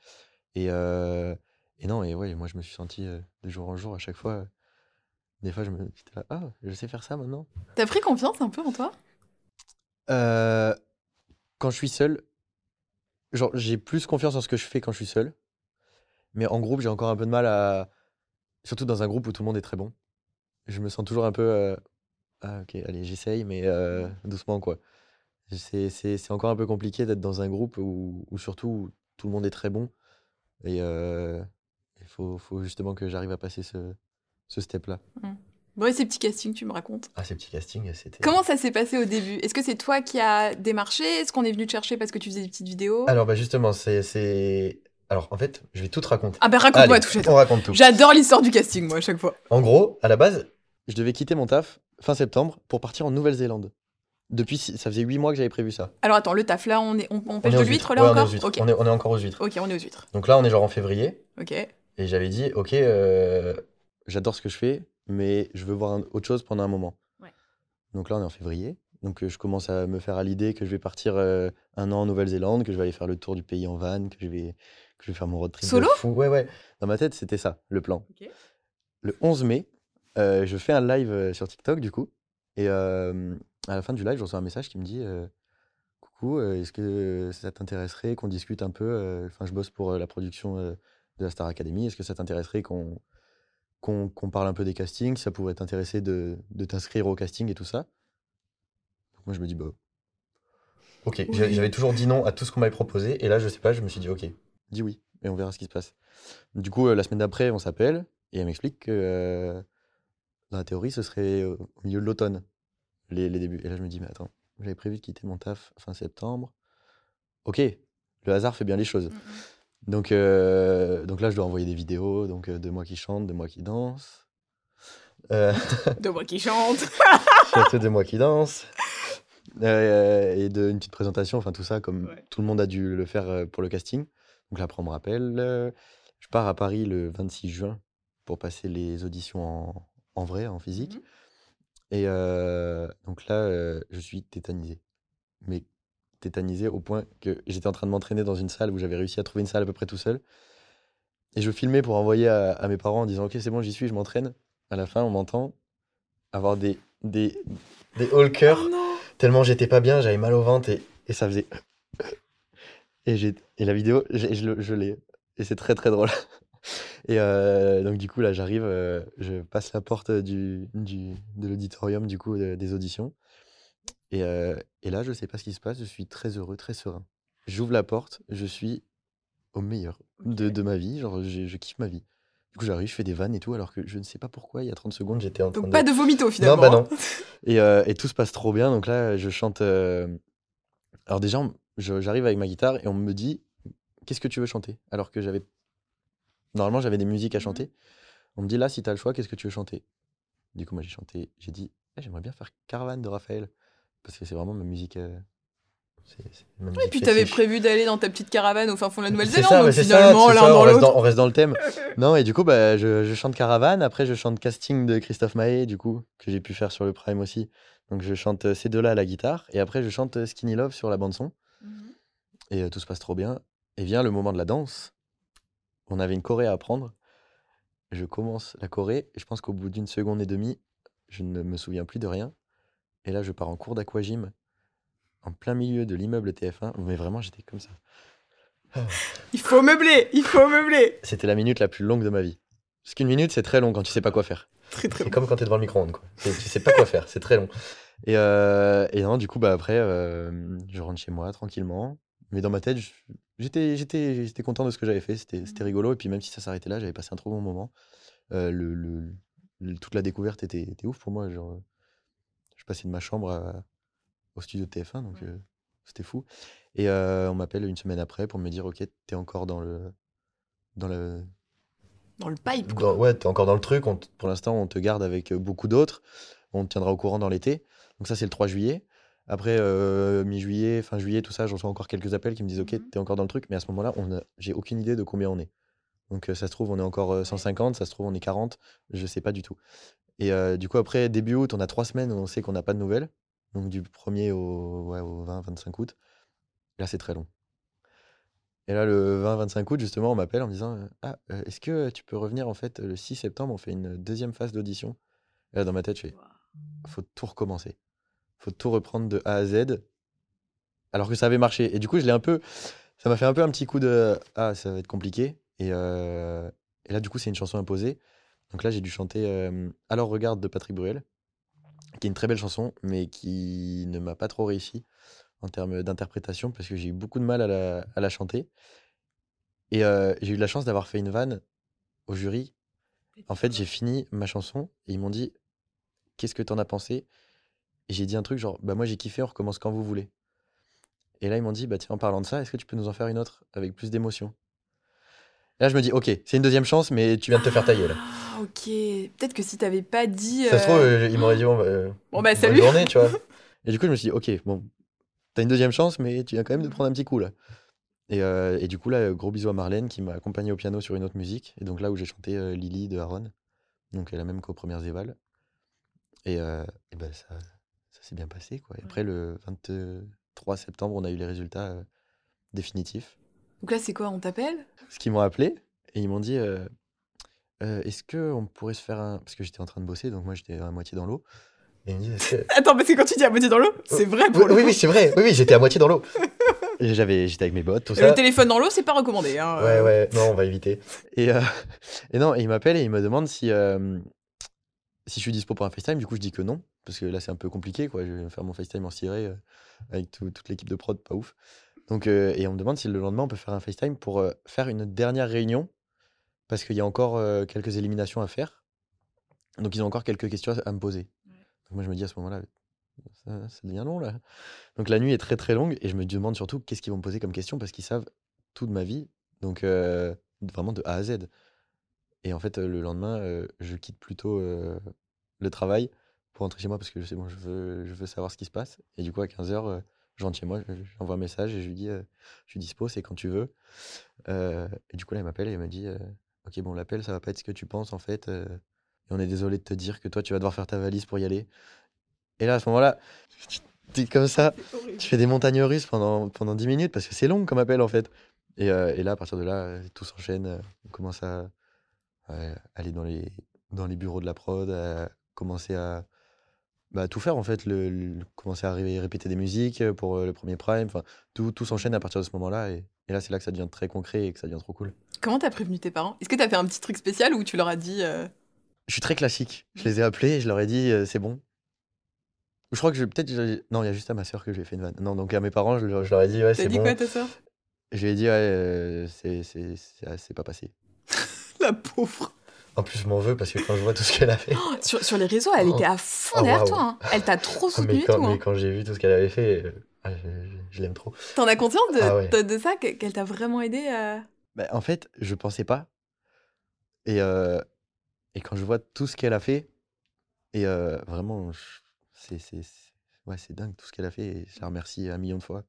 Et, euh, et non, et ouais, moi, je me suis senti euh, de jour en jour à chaque fois. euh, des fois, je me là, ah, je sais faire ça maintenant. T'as pris confiance un peu en toi? Euh, quand je suis seul, genre, j'ai plus confiance en ce que je fais quand je suis seul. Mais en groupe, j'ai encore un peu de mal à. Surtout dans un groupe où tout le monde est très bon. Je me sens toujours un peu. euh, Ah, ok, allez, j'essaye, mais euh, doucement, quoi. C'est encore un peu compliqué d'être dans un groupe où, où surtout tout le monde est très bon. Et il faut, faut justement que j'arrive à passer ce, ce step-là. Bon, et ces petits castings, tu me racontes. Ah, ces petits castings, c'était. Comment ça s'est passé au début? Est-ce que c'est toi qui as démarché? Est-ce qu'on est venu te chercher parce que tu faisais des petites vidéos? Alors, bah justement, c'est. c'est- Alors, en fait, je vais tout te raconter. Ah ben raconte-moi tout, on raconte tout. J'adore l'histoire du casting, moi, à chaque fois. En gros, à la base, je devais quitter mon taf fin septembre pour partir en Nouvelle-Zélande. Depuis, ça faisait huit mois que j'avais prévu ça. Alors attends, le taf, là, on, est, on, on On pêche est de aux l'huître, huîtres. là Ouais, on est encore aux huîtres. Ok, On, est, on est encore aux huîtres. ok, on est aux huîtres. Donc là, on est genre en février. Ok. Et j'avais dit, ok, euh, j'adore ce que je fais, mais je veux voir un- autre chose pendant un moment. Ouais. Donc là, on est en février. Donc euh, je commence à me faire à l'idée que je vais partir euh, un an en Nouvelle-Zélande, que je vais aller faire le tour du pays en van, que je vais, que je vais faire mon road trip de Solo fou. Ouais, ouais. Dans ma tête, c'était ça, le plan. Le 11 mai, euh, je fais un live sur TikTok, du coup. Et euh, à la fin du live, je reçois un message qui me dit Coucou, est-ce que ça t'intéresserait qu'on discute un peu Enfin, je bosse pour la production de la Star Academy. Est-ce que ça t'intéresserait qu'on qu'on parle un peu des castings Ça pourrait t'intéresser de, de t'inscrire au casting et tout ça Donc, moi, je me dis Bah. Ok, Oui. J'avais- toujours dit non à tout ce qu'on m'avait proposé. Et là, je sais pas, je me suis dit Ok, dis oui. Et on verra ce qui se passe. Du coup, euh, la semaine d'après, on s'appelle. Et elle m'explique que euh, dans la théorie, ce serait euh, au milieu de l'automne, les, les débuts. Et là, je me dis, mais attends, j'avais prévu de quitter mon taf fin septembre. Ok, le hasard fait bien les choses. Donc, euh, donc là, je dois envoyer des vidéos donc, euh, de moi qui chante, de moi qui danse. Euh, (laughs) De moi qui chante. (laughs) surtout de moi qui danse. Euh, et de une petite présentation, enfin tout ça, comme Ouais. tout le monde a dû le faire pour le casting. Donc là, après, on me rappelle. je pars à Paris le 26 juin pour passer les auditions en, en vrai, en physique. Mhm. Et donc là, je suis tétanisé. Mais tétanisé au point que j'étais en train de m'entraîner dans une salle où j'avais réussi à trouver une salle à peu près tout seul. Et je filmais pour envoyer à, à mes parents en disant Ok, c'est bon, j'y suis, je m'entraîne. À la fin, on m'entend avoir des, des, des hauts Oh tellement j'étais pas bien, j'avais mal au ventre et, et ça faisait. (laughs) Et, et la vidéo, je, je l'ai. Et c'est très très drôle. (laughs) Et euh, donc du coup là j'arrive, euh, je passe la porte du, du, de l'auditorium du coup de- des auditions. Et, et là je sais pas ce qui se passe, je suis très heureux, très serein. J'ouvre la porte, je suis au meilleur de, de ma vie. Genre, je, je kiffe ma vie. Du coup, j'arrive, je fais des vannes et tout, alors que je ne sais pas pourquoi, il y a 30 secondes, j'étais en train Donc de. pas de vomito finalement. Non, bah non. hein. Et, euh, et tout se passe trop bien. Donc là, je chante. euh, Alors déjà, j'arrive avec ma guitare et on me dit Qu'est-ce que tu veux chanter? Alors que j'avais. Normalement, j'avais des musiques à Mhm. chanter. On me dit Là, si tu as le choix, qu'est-ce que tu veux chanter? Du coup, moi, j'ai chanté. J'ai dit Eh, J'aimerais bien faire Caravane de Raphaël. Parce que c'est vraiment ma musique. euh, ma Et puis t'avais fétiche. prévu d'aller dans ta petite caravane au fin fond de la Nouvelle-Zélande, finalement l'un dans on, reste l'autre. dans, on reste dans le thème. (laughs) Non, et du coup, bah, je, je chante Caravane. Après, je chante Casting de Christophe Maé, du coup, que j'ai pu faire sur le Prime aussi. Donc, je chante euh, ces deux-là à la guitare. Et après, je chante euh, Skinny Love sur la bande-son. Mhm. Et euh, tout se passe trop bien. Et vient le moment de la danse. On avait une choré à apprendre. Je commence la choré. Et je pense qu'au bout d'une seconde et demie, je ne me souviens plus de rien. Et là, je pars en cours d'aquagym en plein milieu de l'immeuble TF1. Mais vraiment, j'étais comme ça. Il faut meubler, il faut meubler. C'était la minute la plus longue de ma vie. Parce qu'une minute, c'est très long quand tu sais pas quoi faire. Très très C'est comme quand tu es devant le micro-ondes. quoi. Tu sais pas quoi faire, c'est très long. Et, euh, et non, du coup, bah, après, euh, je rentre chez moi tranquillement. Mais dans ma tête, j'étais, j'étais, j'étais content de ce que j'avais fait. C'était, c'était rigolo. Et puis, même si ça s'arrêtait là, j'avais passé un trop bon moment. Euh, le, le- le- toute la découverte était, était ouf pour moi. Genre, je passais de ma chambre à- au studio de TF1, donc Ouais. euh, c'était fou. Et euh, on m'appelle une semaine après pour me dire Ok, t'es encore dans le. Dans le, Dans le pipe, quoi. dans- ouais, t'es encore dans le truc. on pour l'instant, on te garde avec euh, beaucoup d'autres. On te tiendra au courant dans l'été. Donc ça, c'est le 3 juillet. Après, euh, mi-juillet, fin juillet, tout ça, je reçois encore quelques appels qui me disent Ok, Mhm. t'es encore dans le truc. Mais à ce moment-là, on j'ai aucune idée de combien on est. Donc euh, ça se trouve, on est encore euh, 150, ça se trouve, on est 40. Je sais pas du tout. Et euh, du coup, après, début août, on a trois semaines où on sait qu'on n'a pas de nouvelles. Donc du 1er au, ouais, au 20-25 août. Là, c'est très long. Et là, le 20-25 août, justement, on m'appelle en me disant Ah, est-ce que tu peux revenir en fait le 6 septembre On fait une deuxième phase d'audition? Et là, dans ma tête, je fais Faut tout recommencer. Faut tout reprendre de A à Z. Alors que ça avait marché. Et du coup, je l'ai un peu. Ça m'a fait un peu un petit coup de Ah, ça va être compliqué. Et, euh, et là, du coup, c'est une chanson imposée. Donc là, j'ai dû chanter euh, Alors regarde de Patrick Bruel, qui est une très belle chanson, mais qui ne m'a pas trop réussi en termes d'interprétation parce que j'ai eu beaucoup de mal à la, à la chanter. Et euh, j'ai eu la chance d'avoir fait une vanne au jury. En fait, j'ai fini ma chanson et ils m'ont dit Qu'est-ce que t'en as pensé? Et j'ai dit un truc genre Bah, moi j'ai kiffé, on recommence quand vous voulez. Et là, ils m'ont dit Bah, tiens, en parlant de ça, est-ce que tu peux nous en faire une autre avec plus d'émotion? Là, je me dis Ok, c'est une deuxième chance, mais tu viens de te faire tailler là. Ah, ok. Peut-être que si t'avais pas dit. Ça se trouve, euh, euh, ils m'auraient dit Bon, bah, euh, Bon, bah, bonne salut. journée, tu vois. (laughs) Et du coup, je me suis dit Ok, bon, t'as une deuxième chance, mais tu viens quand même de prendre un petit coup là. Et, euh, et du coup, là, gros bisous à Marlène qui m'a accompagné au piano sur une autre musique. Et donc là où j'ai chanté euh, Lily de Aaron. Donc la même qu'aux premières évals. Et, euh, et ben ça, ça s'est bien passé. Quoi. Et après, le 23 septembre, on a eu les résultats euh, définitifs. Donc là, c'est quoi On t'appelle? Ce qu'ils m'ont appelé et ils m'ont dit euh, Euh, Est-ce qu'on pourrait se faire un. Parce que j'étais en train de bosser, donc moi j'étais à moitié dans l'eau. Et ils me disent que- Attends, parce que quand tu dis à moitié dans l'eau, c'est vrai pour Oui, oui, c'est vrai. Oui, oui, j'étais à moitié dans l'eau. J'avais, j'étais avec mes bottes, tout ça. Le téléphone dans l'eau, c'est pas recommandé. Hein. Ouais, ouais, non, on va éviter. Et, euh, et non, et il m'appelle et il me demande si, euh, si je suis dispo pour un FaceTime. Du coup, je dis que non, parce que là, c'est un peu compliqué, quoi. Je vais faire mon FaceTime en ciré euh, avec tout- toute l'équipe de prod, pas ouf. Donc, euh, et on me demande si le lendemain, on peut faire un FaceTime pour euh, faire une dernière réunion, parce qu'il y a encore euh, quelques éliminations à faire. Donc, ils ont encore quelques questions à, à me poser. Donc, moi, je me dis à ce moment-là, ça, ça devient long, là. Donc, la nuit est très, très longue, et je me demande surtout qu'est-ce qu'ils vont me poser comme question, parce qu'ils savent tout de ma vie. Donc, vraiment de A à Z. Et en fait, le lendemain, je quitte plutôt le travail pour rentrer chez moi parce que c'est bon, je veux, je veux savoir ce qui se passe. Et du coup, à 15h, je rentre chez moi, je- j'envoie un message et je lui dis euh, Je suis dispo, c'est quand tu veux. Euh, et du coup, là, elle m'appelle et elle me dit euh, Ok, bon, l'appel, ça va pas être ce que tu penses en fait. et on est désolé de te dire que toi, tu vas devoir faire ta valise pour y aller. Et là, à ce moment-là, tu es comme ça, tu fais des montagnes russes pendant, pendant 10 minutes parce que c'est long comme appel en fait. Et, et là, à partir de là, tout s'enchaîne. On commence à, à aller dans les, dans les bureaux de la prod, à commencer à bah, tout faire en fait. Le, le- commencer à ré- répéter des musiques pour euh, le premier prime. Enfin, tout, tout s'enchaîne à partir de ce moment-là. Et, et là, c'est là que ça devient très concret et que ça devient trop cool. Comment t'as prévenu tes parents? Est-ce que t'as fait un petit truc spécial ou tu leur as dit euh, Je suis très classique. Je les ai appelés et je leur ai dit euh, c'est bon. Je crois que je peut-être non il y a juste à ma soeur que j'ai fait une vanne. Non donc à mes parents je leur, je leur ai dit ouais T'as c'est dit bon. quoi à ta soeur Je lui ai dit, ouais, euh, c'est pas passé. (laughs) La pauvre. En plus, je m'en veux parce que quand je vois tout ce qu'elle a fait. Oh, sur, sur les réseaux, elle Oh. était à fond Oh, derrière toi. hein. Elle t'a trop Ah, mais soutenu quand, mais hein. quand j'ai vu tout ce qu'elle avait fait, euh, ah, je, je- je l'aime trop. T'en as conscience de, Ah ouais. de, de ça, que- qu'elle t'a vraiment aidé à... Bah, en fait, je pensais pas. Et, euh, et quand je vois tout ce qu'elle a fait, et euh, vraiment, c'est ouais, dingue tout ce qu'elle a fait. Et je la remercie un million de fois.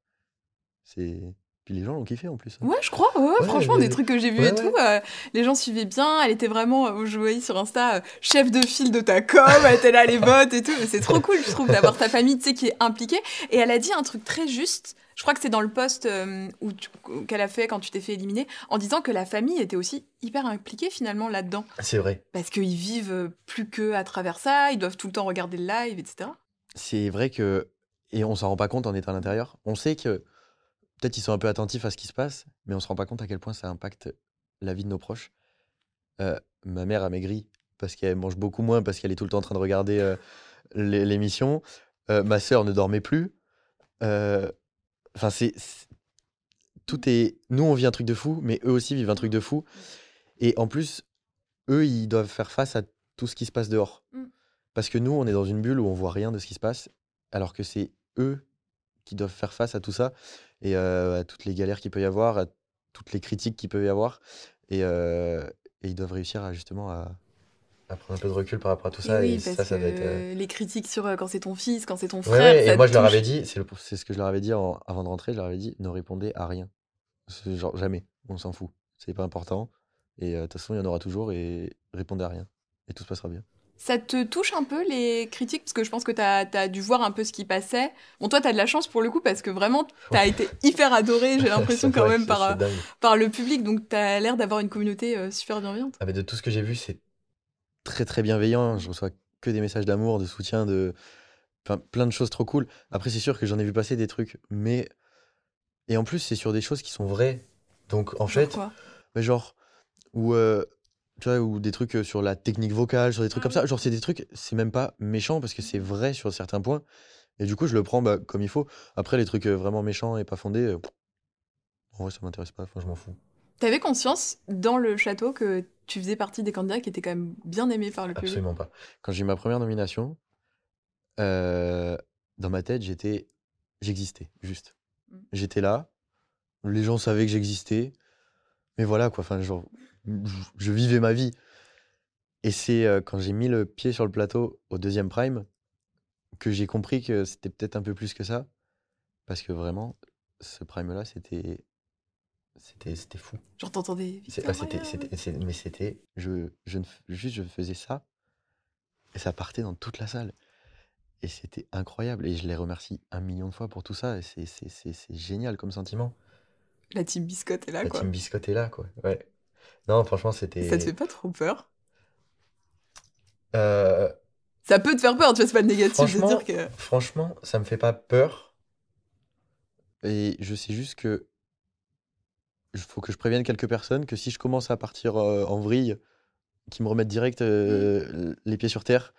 C'est Puis les gens l'ont kiffé en plus. Ouais, je crois. Ouais, ouais, Ouais, franchement, des trucs que j'ai vus et tout, euh, les gens suivaient bien. Elle était vraiment, euh, je voyais sur Insta, euh, chef de file de ta com. Elle était là, les votes et tout. C'est trop cool, je trouve, d'avoir ta famille, tu sais, qui est impliquée. Et elle a dit un truc très juste. Je crois que c'est dans le post euh, qu'elle a fait quand tu t'es fait éliminer, en disant que la famille était aussi hyper impliquée finalement là-dedans. C'est vrai. Parce qu'ils vivent plus que à travers ça, ils doivent tout le temps regarder le live, etc. C'est vrai que. Et on s'en rend pas compte en étant à l'intérieur. On sait que peut-être ils sont un peu attentifs à ce qui se passe, mais on se rend pas compte à quel point ça impacte la vie de nos proches. Euh, ma mère a maigri parce qu'elle mange beaucoup moins, parce qu'elle est tout le temps en train de regarder euh, l'é- l'émission. Euh, ma sœur ne dormait plus. Enfin, c'est. c'est- Tout est. Nous, on vit un truc de fou, mais eux aussi vivent un truc de fou. Et en plus, eux, ils doivent faire face à tout ce qui se passe dehors. Mm. Parce que nous, on est dans une bulle où on voit rien de ce qui se passe, alors que c'est eux qui doivent faire face à tout ça et à toutes les galères qu'il peut y avoir, à toutes les critiques qu'il peut y avoir. Et, et ils doivent réussir à justement à, à prendre un peu de recul par rapport à tout ça. et Et, oui, ça, parce ça que doit être. euh, les critiques sur euh, quand c'est ton fils, quand c'est ton frère. ouais, ça et moi, je leur avais dit, c'est ce que je leur avais dit en- avant de rentrer, je leur avais dit, ne répondez à rien. Genre, jamais, on s'en fout. C'est pas important. Et euh, de toute façon, il y en aura toujours et répondez à rien. Et tout se passera bien. Ça te touche un peu les critiques? Parce que je pense que tu as, dû voir un peu ce qui passait. Bon, toi, tu as de la chance pour le coup parce que vraiment, tu as été hyper adoré, j'ai l'impression (laughs) quand même, par, le public. Donc, tu as l'air d'avoir une communauté euh, super bienveillante. Ah, mais de tout ce que j'ai vu, c'est très très bienveillant. Je reçois que des messages d'amour, de soutien, de enfin, plein de choses trop cool. Après, c'est sûr que j'en ai vu passer des trucs, mais et en plus, c'est sur des choses qui sont vraies. Donc, en Genre fait, quoi? mais genre ou euh, tu vois ou des trucs euh, sur la technique vocale, sur des trucs Ah comme ça. Genre, c'est des trucs, c'est même pas méchant parce que c'est vrai sur certains points. Et du coup, je le prends bah, comme il faut. Après, les trucs euh, vraiment méchants et pas fondés, euh, en vrai, ça m'intéresse pas. Enfin, je m'en fous. T'avais conscience dans le château que tu faisais partie des candidats qui étaient quand même bien aimés par le public? Absolument pas. Quand j'ai eu ma première nomination, euh, dans ma tête, j'étais, j'existais, juste. Mm. J'étais là, les gens savaient que j'existais, mais voilà quoi. Enfin, genre, je, vivais ma vie. Et c'est euh, quand j'ai mis le pied sur le plateau au deuxième prime que j'ai compris que c'était peut-être un peu plus que ça, parce que vraiment, ce prime-là, c'était, c'était, c'était fou. Genre, t'entendais ah, mais c'était, je, je juste, je faisais ça, et ça partait dans toute la salle. Et c'était incroyable, et je les remercie un million de fois pour tout ça, et c'est, c'est, c'est, c'est génial comme sentiment. La team biscotte est là, La quoi. team biscotte est là, quoi. Ouais. Non, franchement, c'était. Ça te fait pas trop peur? Euh, Ça peut te faire peur, tu vois, c'est pas le négatif de Franchement, dire que. franchement, ça me fait pas peur. Et je sais juste que il faut que je prévienne quelques personnes que si je commence à partir euh, en vrille, qu'ils me remettent direct euh, les pieds sur terre.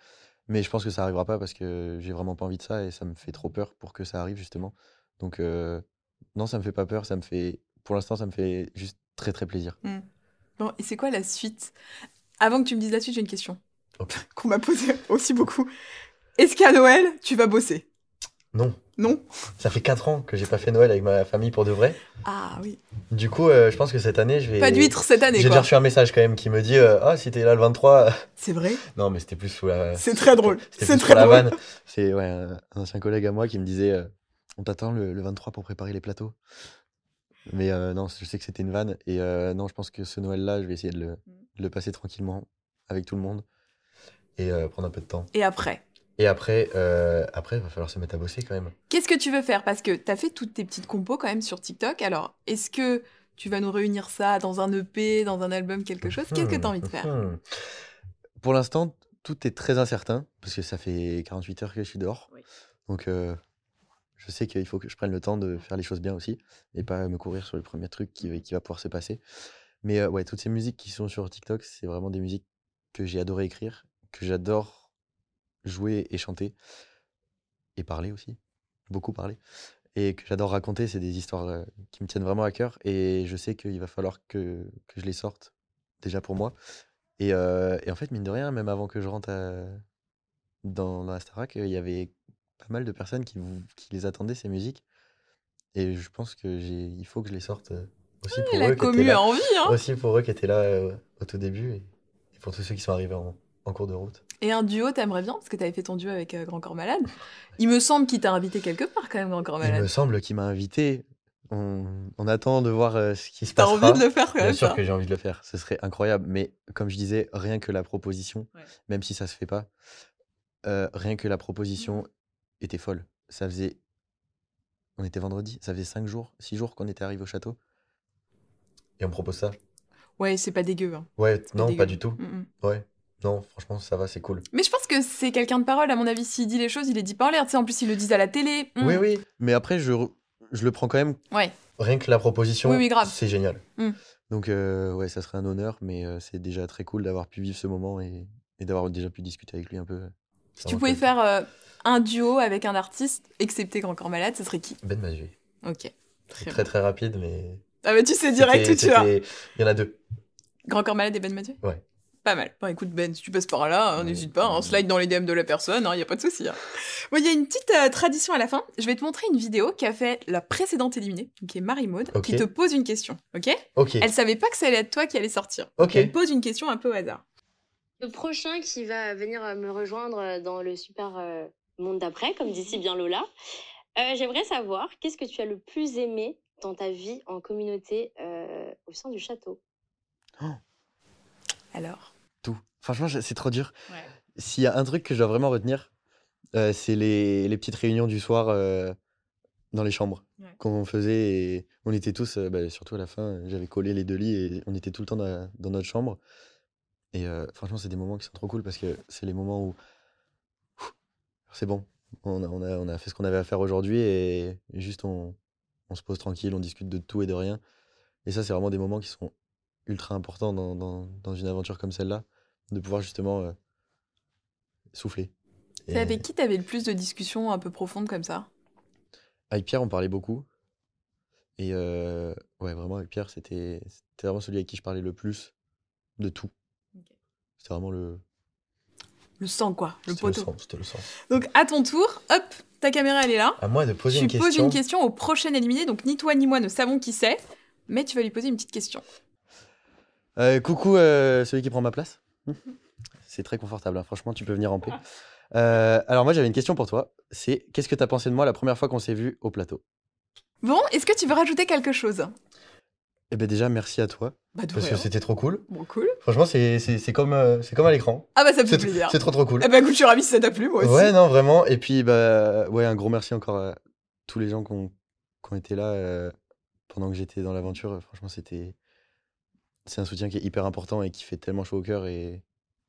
Mais je pense que ça arrivera pas parce que j'ai vraiment pas envie de ça et ça me fait trop peur pour que ça arrive justement. Donc non, ça me fait pas peur, ça me fait pour l'instant ça me fait juste très très plaisir. Bon, et c'est quoi la suite? Avant que tu me dises la suite, j'ai une question (laughs) qu'on m'a posée aussi beaucoup. Est-ce qu'à Noël, tu vas bosser? Non, Non? Ça fait 4 ans que j'ai pas fait Noël avec ma famille pour de vrai. Ah oui. Du coup, euh, je pense que cette année, je vais Pas d'huîtres cette année, J'ai déjà reçu un message quand même qui me dit euh, ah si t'es là le 23 (laughs) C'est vrai? Non mais c'était plus sous la C'est très drôle. c'était C'est très la drôle. vanne c'est ouais un ancien collègue à moi qui me disait euh, on t'attend le, le 23 pour préparer les plateaux mais euh, non je sais que c'était une vanne et euh, non je pense que ce Noël là je vais essayer de le, de le passer tranquillement avec tout le monde et euh, prendre un peu de temps Et après? Et après après il va falloir se mettre à bosser quand même Qu'est-ce que tu veux faire? Parce que t'as fait toutes tes petites compos quand même sur TikTok. Alors, est-ce que tu vas nous réunir ça dans un EP, dans un album, quelque chose? Qu'est-ce que t'as envie de faire? Pour l'instant, tout est très incertain, parce que ça fait 48 heures que je suis dehors. Oui. Donc, je sais qu'il faut que je prenne le temps de faire les choses bien aussi, et pas me courir sur le premier truc qui, va- qui va pouvoir se passer. Mais euh, ouais, toutes ces musiques qui sont sur TikTok, c'est vraiment des musiques que j'ai adoré écrire, que j'adore jouer et chanter, et parler aussi, beaucoup parler. et que j'adore raconter. C'est des histoires euh, qui me tiennent vraiment à cœur. Et je sais qu'il va falloir que, que je les sorte, déjà pour moi. Et, euh, et en fait, mine de rien, même avant que je rentre à- dans, dans la Starac, il y avait pas mal de personnes qui, les attendaient, ces musiques. Et je pense que j'ai, il faut que je les sorte euh, aussi pour La eux commu là, a envie, hein aussi pour eux qui étaient là euh, au tout début et, et pour tous ceux qui sont arrivés en, en cours de route. Et un duo, t'aimerais bien? Parce que t'avais fait ton duo avec euh, Grand Corps Malade. Il me semble qu'il t'a invité quelque part quand même, Grand Corps Il Malade. me semble qu'il m'a invité. On, on attend de voir euh, ce qui se T'as passera. envie de le faire quand Bien même, sûr ça que j'ai envie de le faire, ce serait incroyable. Mais comme je disais, rien que la proposition, Ouais. même si ça se fait pas, rien que la proposition était folle. Ça faisait. On était vendredi, ça faisait 5 jours, 6 jours qu'on était arrivé au château. Et on propose ça? Ouais, c'est pas dégueu. hein. Ouais, pas non, dégueu. pas du tout. Mm, mm. Ouais, non, franchement, ça va, c'est cool. Mais je pense que c'est quelqu'un de parole, à mon avis. S'il dit les choses, il les dit pas en l'air. Tu sais, en plus, il le dit à la télé. Mm. Oui, oui. Mais après, je, je le prends quand même. Ouais. Rien que la proposition, Oui, oui, grave. c'est génial. Mm. Donc, euh, ouais, ça serait un honneur, mais euh, c'est déjà très cool d'avoir pu vivre ce moment et, et d'avoir déjà pu discuter avec lui un peu. Si tu pouvais faire euh, un duo avec un artiste, excepté Grand Corps Malade, ce serait qui? Ben Magie. Ok. Très Très, très rapide, mais. Ah bah tu sais direct où tu vas. c'était- Il y en a deux. Grand Corps Malade et Ben Mathieu Ouais. Pas mal. Bon, écoute, Ben, si tu passes par là, hein, n'hésite pas, hein, slide dans les DM de la personne, il n'y a pas de souci. hein. Bon, il y a une petite euh, tradition à la fin. Je vais te montrer une vidéo qu'a fait la précédente éliminée, qui est Marie-Maude, Ok. qui te pose une question, ok? Ok. Elle savait pas que ça allait être toi qui allait sortir. Ok. Elle pose une question un peu au hasard. Le prochain qui va venir euh, me rejoindre dans le super euh, monde d'après, comme dit si bien Lola, euh, j'aimerais savoir qu'est-ce que tu as le plus aimé dans ta vie en communauté euh, au sein du château? Alors Tout. Franchement, c'est trop dur. S'il y a un truc que je dois vraiment retenir, euh, c'est les, les petites réunions du soir euh, dans les chambres Ouais. qu'on faisait. Et on était tous, euh, bah, surtout à la fin, j'avais collé les deux lits et on était tout le temps dans, dans notre chambre. Et euh, franchement, c'est des moments qui sont trop cool parce que c'est les moments où c'est bon. On a, on, a, on a fait ce qu'on avait à faire aujourd'hui et, et juste on, on se pose tranquille, on discute de tout et de rien. Et ça, c'est vraiment des moments qui sont ultra importants dans, dans, dans une aventure comme celle-là, de pouvoir justement euh, souffler. C'est Et avec qui t'avais le plus de discussions un peu profondes comme ça? Avec Pierre, on parlait beaucoup. Et euh, ouais, vraiment, avec Pierre, c'était vraiment celui avec qui je parlais le plus de tout. C'était vraiment le, Le sang, quoi, le poteau. sang. C'était le sang. Donc, à ton tour, hop, ta caméra, elle est là. À moi de poser tu une poses question. une question au prochain éliminé, donc ni toi ni moi ne savons qui c'est, mais tu vas lui poser une petite question. Euh, coucou, euh, celui qui prend ma place. (laughs) C'est très confortable, hein. franchement, tu peux venir en paix. Euh, alors, moi, j'avais une question pour toi. C'est qu'est-ce que tu as pensé de moi la première fois qu'on s'est vu au plateau? Bon, est-ce que tu veux rajouter quelque chose? Eh ben déjà, merci à toi, Bah, parce rien. que c'était trop cool. Bon, cool. Franchement, c'est c'est- c'est comme, euh, c'est comme à l'écran. Ah bah, ça me fait C'est plaisir. c'est trop, trop cool. Eh bah, écoute, je suis ravie si ça t'a plu, moi aussi. Ouais, non, vraiment. Et puis, bah, ouais, un gros merci encore à tous les gens qui ont, qui ont été là euh, pendant que j'étais dans l'aventure. Franchement, c'était. C'est un soutien qui est hyper important et qui fait tellement chaud au cœur. Et,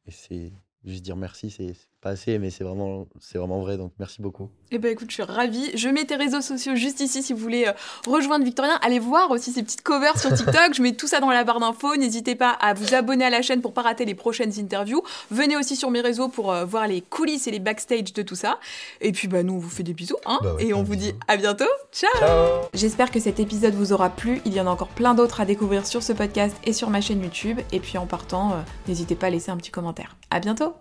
et c'est juste dire merci, c'est pas assez, mais c'est vraiment, c'est vraiment vrai. Donc, merci beaucoup. Eh ben écoute, je suis ravie. Je mets tes réseaux sociaux juste ici si vous voulez euh, rejoindre Victorien. Allez voir aussi ses petites covers sur TikTok. je mets tout ça dans la barre d'infos. N'hésitez pas à vous abonner à la chaîne pour pas rater les prochaines interviews. Venez aussi sur mes réseaux pour euh, voir les coulisses et les backstage de tout ça. Et puis bah nous on vous fait des bisous hein. Bah ouais, et on vous dit à bientôt. Ciao. Ciao J'espère que cet épisode vous aura plu. Il y en a encore plein d'autres à découvrir sur ce podcast et sur ma chaîne YouTube. Et puis en partant, euh, n'hésitez pas à laisser un petit commentaire. À bientôt.